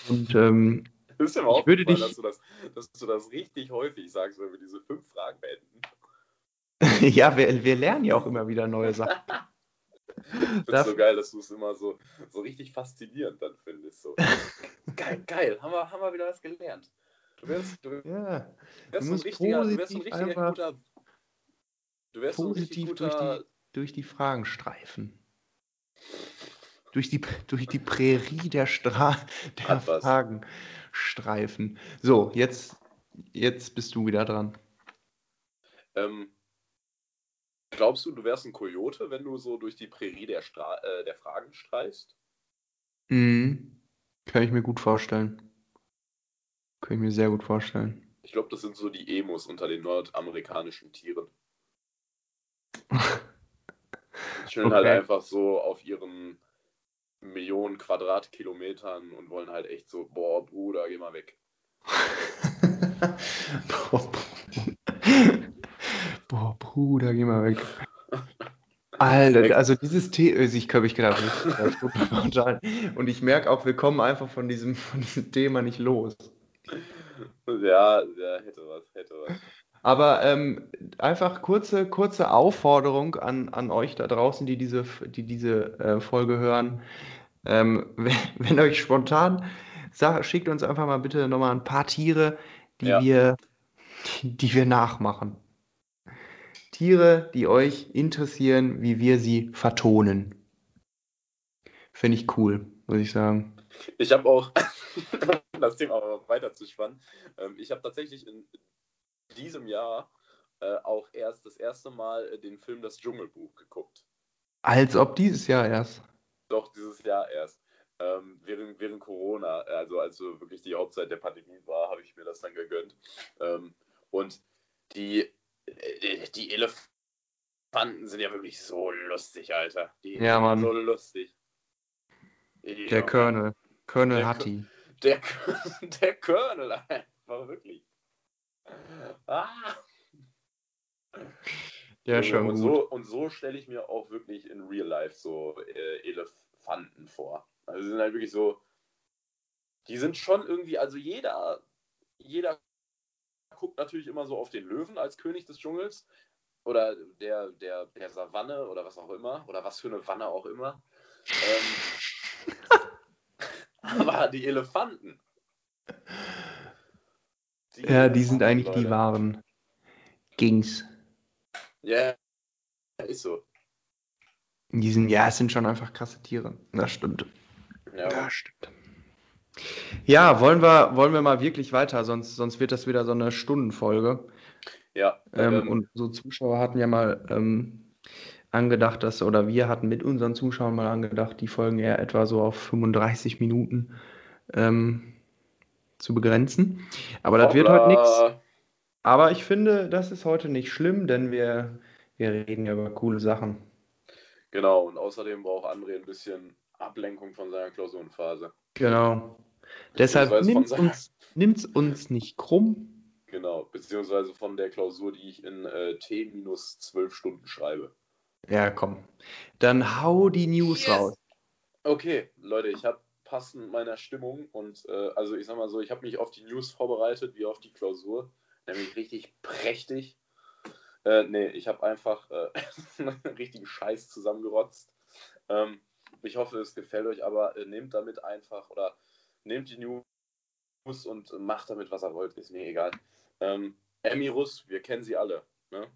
Und ähm, das ist ja auch würde dich... dass, du das, dass du das richtig häufig sagst, wenn wir diese fünf Fragen beenden. [LAUGHS] ja, wir, wir lernen ja auch immer wieder neue Sachen. [LAUGHS] Das ist so geil, dass du es immer so, so richtig faszinierend dann findest. So. [LAUGHS] geil, geil, haben wir, haben wir wieder was gelernt. Du wirst, du, ja, wirst, du ein, richtiger, du wirst ein richtiger guter. Du wirst positiv guter, durch, die, durch die Fragen streifen durch die, durch die Prärie der, Stra der Fragen streifen. So, jetzt, jetzt bist du wieder dran. Ähm, glaubst du, du wärst ein Kojote, wenn du so durch die Prärie der, Stra äh, der Fragen streifst? Mhm. Kann ich mir gut vorstellen. Kann ich mir sehr gut vorstellen. Ich glaube, das sind so die Emos unter den nordamerikanischen Tieren. [LAUGHS] Chillen okay. halt einfach so auf ihren Millionen Quadratkilometern und wollen halt echt so, boah, Bruder, geh mal weg. boah, [LAUGHS] boah, Bruder, geh mal weg. Alter, also dieses Thema, äh, ich glaube, ich gerade nicht. Und ich merke auch, wir kommen einfach von diesem, von diesem Thema nicht los. Ja, ja, hätte was, hätte was. Aber ähm, einfach kurze, kurze Aufforderung an, an euch da draußen, die diese, die diese äh, Folge hören. Ähm, [LAUGHS] wenn, wenn, euch spontan, sag, schickt uns einfach mal bitte nochmal ein paar Tiere, die, ja. wir, die, die wir nachmachen. Tiere, die euch interessieren, wie wir sie vertonen. Finde ich cool, muss ich sagen. Ich habe auch, [LAUGHS] das Thema weiter zu spannen, ähm, ich habe tatsächlich in diesem Jahr äh, auch erst das erste Mal äh, den Film Das Dschungelbuch geguckt. Als ob dieses Jahr erst. Doch, dieses Jahr erst. Ähm, während, während Corona, also als so wirklich die Hauptzeit der Pandemie war, habe ich mir das dann gegönnt. Ähm, und die, äh, die Elefanten sind ja wirklich so lustig, Alter. Die ja, Mann. so lustig. [LAUGHS] Der Colonel. Colonel Hattie. Der, der Colonel einfach wirklich. Ah. Ja, schon. Und so, und so stelle ich mir auch wirklich in Real Life so äh, Elefanten vor. Also sie sind halt wirklich so, die sind schon irgendwie, also jeder, jeder guckt natürlich immer so auf den Löwen als König des Dschungels oder der, der, der Savanne oder was auch immer oder was für eine Wanne auch immer. Ähm, [LAUGHS] aber die Elefanten, Die ja, die sind eigentlich Leute. die wahren Gings. Ja, ist so. Die sind, ja, es sind schon einfach krasse Tiere. Das stimmt. Ja, das stimmt. Ja, wollen wir, wollen wir mal wirklich weiter, sonst, sonst wird das wieder so eine Stundenfolge. Ja. Ähm, ähm, und so Zuschauer hatten ja mal ähm, angedacht, dass, oder wir hatten mit unseren Zuschauern mal angedacht, die Folgen eher etwa so auf 35 Minuten ähm, zu begrenzen. Aber das wird heute nichts. Aber ich finde, das ist heute nicht schlimm, denn wir, wir reden ja über coole Sachen. Genau, und außerdem braucht André ein bisschen Ablenkung von seiner Klausurenphase. Genau. Deshalb nimmt uns, nimmt's uns nicht krumm. Genau, beziehungsweise von der Klausur, die ich in äh, T minus zwölf Stunden schreibe. Ja, komm. Dann hau die News yes. raus. Okay, Leute, ich habe passend meiner Stimmung und äh, also ich sag mal so, ich habe mich auf die News vorbereitet, wie auf die Klausur. Nämlich richtig prächtig. Äh, nee, ich habe einfach äh, [LAUGHS] richtigen Scheiß zusammengerotzt. Ähm, ich hoffe, es gefällt euch, aber äh, nehmt damit einfach oder nehmt die News und macht damit, was ihr wollt, ist mir egal. Ähm, Emirus, wir kennen sie alle. Ne?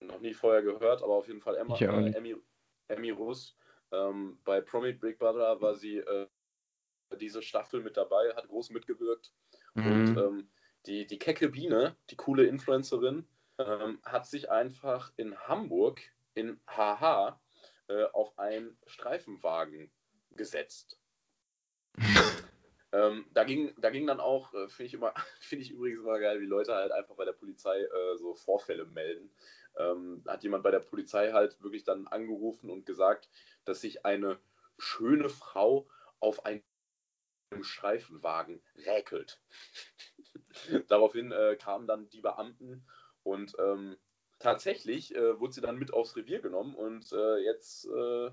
Noch nie vorher gehört, aber auf jeden Fall Emma, äh, Emmy, Emirus. Ähm, bei Promit Big Brother war sie äh, diese Staffel mit dabei, hat groß mitgewirkt. Mhm. Und ähm, die, die kecke Biene, die coole Influencerin, ähm, hat sich einfach in Hamburg in HH äh, auf einen Streifenwagen gesetzt. [LAUGHS] ähm, da, ging, da ging dann auch, äh, finde ich immer, [LAUGHS] finde ich übrigens immer geil, wie Leute halt einfach bei der Polizei äh, so Vorfälle melden. Ähm, hat jemand bei der Polizei halt wirklich dann angerufen und gesagt, dass sich eine schöne Frau auf einem Streifenwagen räkelt. [LAUGHS] Daraufhin äh, kamen dann die Beamten und ähm, tatsächlich äh, wurde sie dann mit aufs Revier genommen und äh, jetzt äh,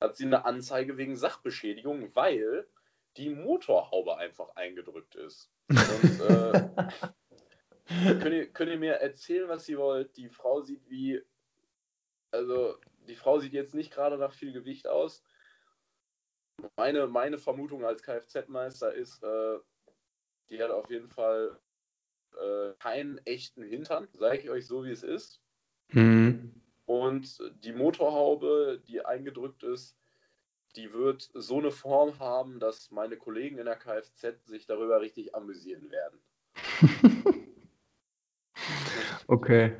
hat sie eine Anzeige wegen Sachbeschädigung, weil die Motorhaube einfach eingedrückt ist. Und, äh, [LAUGHS] könnt, ihr, könnt ihr mir erzählen, was ihr wollt? Die Frau sieht wie. Also, die Frau sieht jetzt nicht gerade nach viel Gewicht aus. Meine, meine Vermutung als Kfz-Meister ist, äh, die hat auf jeden Fall äh, keinen echten Hintern, sage ich euch so, wie es ist. Mhm. Und die Motorhaube, die eingedrückt ist, die wird so eine Form haben, dass meine Kollegen in der Kfz sich darüber richtig amüsieren werden. [LAUGHS] okay.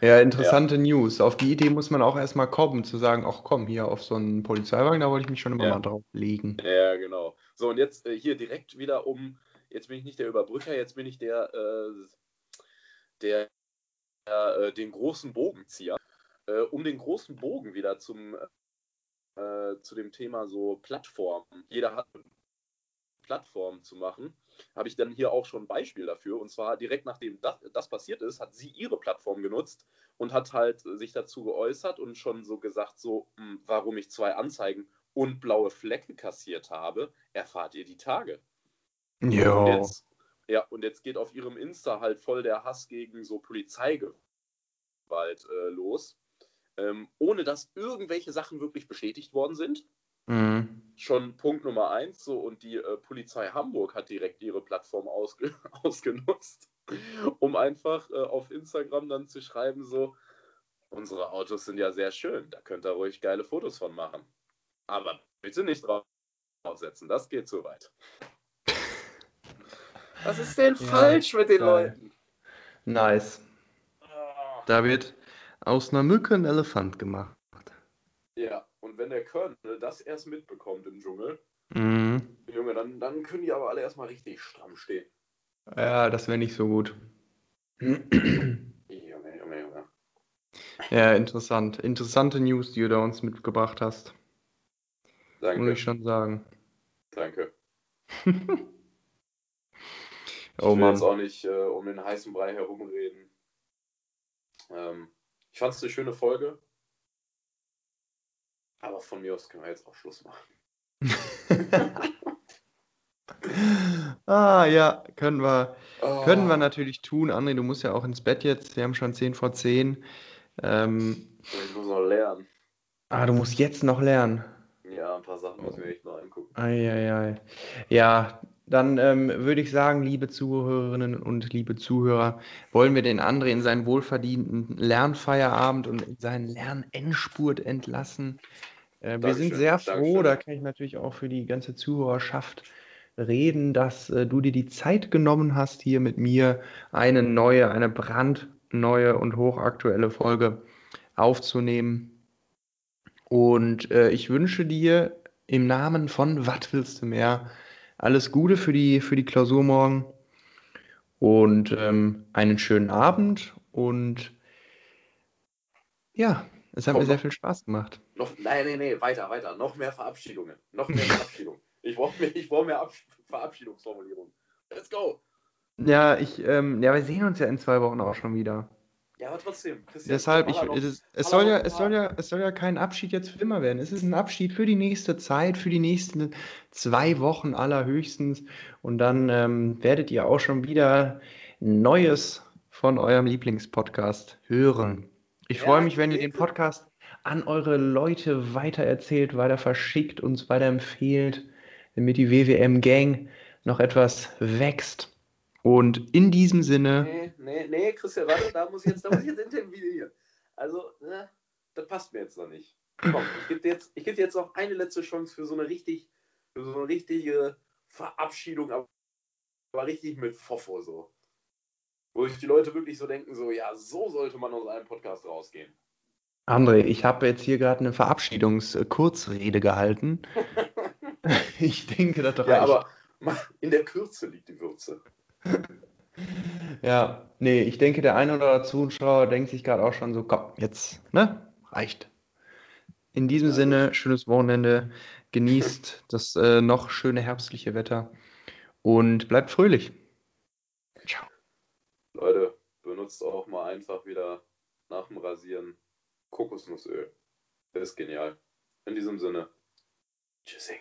Ja, interessante ja. News. Auf die Idee muss man auch erstmal kommen, zu sagen, ach komm, hier auf so einen Polizeiwagen, da wollte ich mich schon immer ja. mal drauf legen. Ja, genau. So, und jetzt äh, hier direkt wieder um Jetzt bin ich nicht der Überbrücker, jetzt bin ich der, äh, der, äh, den großen Bogenzieher. Äh, um den großen Bogen wieder zum, äh, zu dem Thema so Plattform. Jeder hat eine Plattform zu machen. Habe ich dann hier auch schon ein Beispiel dafür. Und zwar direkt nachdem das, das passiert ist, hat sie ihre Plattform genutzt und hat halt sich dazu geäußert und schon so gesagt, so, mh, hm, warum ich zwei Anzeigen und blaue Flecke kassiert habe, erfahrt ihr die Tage. Ja. Jetzt, ja, und jetzt geht auf ihrem Insta halt voll der Hass gegen so Polizeigewalt äh, los. Ähm, ohne dass irgendwelche Sachen wirklich bestätigt worden sind. Mhm. Schon Punkt Nummer eins. So, und die äh, Polizei Hamburg hat direkt ihre Plattform ausge [LAUGHS] ausgenutzt, um einfach äh, auf Instagram dann zu schreiben: so, unsere Autos sind ja sehr schön, da könnt ihr ruhig geile Fotos von machen. Aber bitte nicht draufsetzen, das geht zu weit. [LAUGHS] Was ist denn ja, falsch mit den geil. Leuten? Nice. Ah. Da wird aus einer Mücke ein Elefant gemacht. Und wenn der Colonel das erst mitbekommt im Dschungel, mhm. Junge, dann, dann können die aber alle erstmal richtig stramm stehen. Ja, das wäre nicht so gut. Junge, Junge, Junge. Ja, interessant. Interessante News, die du da uns mitgebracht hast. Danke. Muss ich schon sagen. Danke. [LAUGHS] Ich oh, will Mann. jetzt auch nicht äh, um den heißen Brei herumreden. Ähm, ich fand es eine schöne Folge. Aber von mir aus können wir jetzt auch Schluss machen. [LAUGHS] ah, ja, können wir, oh. können wir natürlich tun. André, du musst ja auch ins Bett jetzt. Wir haben schon 10 vor 10. Ähm, ich muss noch lernen. Ah, du musst jetzt noch lernen. Ja, ein paar Sachen müssen wir echt noch angucken. Eieiei. Ja, dann ähm, würde ich sagen, liebe Zuhörerinnen und liebe Zuhörer, wollen wir den André in seinen wohlverdienten Lernfeierabend und in seinen Lernendspurt entlassen. Äh, wir sind sehr froh, Dankeschön. da kann ich natürlich auch für die ganze Zuhörerschaft reden, dass äh, du dir die Zeit genommen hast, hier mit mir eine neue, eine brandneue und hochaktuelle Folge aufzunehmen. Und äh, ich wünsche dir im Namen von Was willst du mehr alles Gute für die, für die Klausur morgen und ähm, einen schönen Abend und ja, es hat Komm, mir sehr viel Spaß gemacht. Noch, nein, nein, nein, weiter, weiter. Noch mehr Verabschiedungen. Noch mehr Verabschiedungen. [LAUGHS] ich brauche mehr, ich brauch mehr Ab Verabschiedungsformulierungen. Let's go. Ja, ich, ähm, ja, wir sehen uns ja in zwei Wochen auch schon wieder. Ja, aber trotzdem. Christian, Deshalb, ich, es, es, soll ja, es, soll ja, es soll ja kein Abschied jetzt für immer werden. Es ist ein Abschied für die nächste Zeit, für die nächsten zwei Wochen allerhöchstens. Und dann ähm, werdet ihr auch schon wieder Neues von eurem Lieblingspodcast hören. Ich ja, freue mich, wenn ihr den Podcast an eure Leute weitererzählt, weiter verschickt, uns weiterempfehlt, damit die WWM-Gang noch etwas wächst. Und in diesem Sinne. Nee, nee, nee, Christian, warte, da muss ich jetzt, da muss ich jetzt intervenieren. Also, ne, das passt mir jetzt noch nicht. Komm, ich gebe dir, jetzt, geb jetzt noch eine letzte Chance für so eine richtig, für so eine richtige Verabschiedung, aber, aber richtig mit Fofo so. Wo sich die Leute wirklich so denken, so, ja, so sollte man aus einem Podcast rausgehen. André, ich habe jetzt hier gerade eine Verabschiedungskurzrede gehalten. [LAUGHS] ich denke, das reicht. Ja, aber in der Kürze liegt die Würze. [LAUGHS] Ja, nee, ich denke, der eine oder andere Zuschauer denkt sich gerade auch schon so, komm, jetzt, ne? Reicht. In diesem ja, Sinne, schönes Wochenende. Genießt [LAUGHS] das äh, noch schöne herbstliche Wetter und bleibt fröhlich. Ciao. Leute, benutzt auch mal einfach wieder nach dem Rasieren Kokosnussöl. Das ist genial. In diesem Sinne. Tschüssing.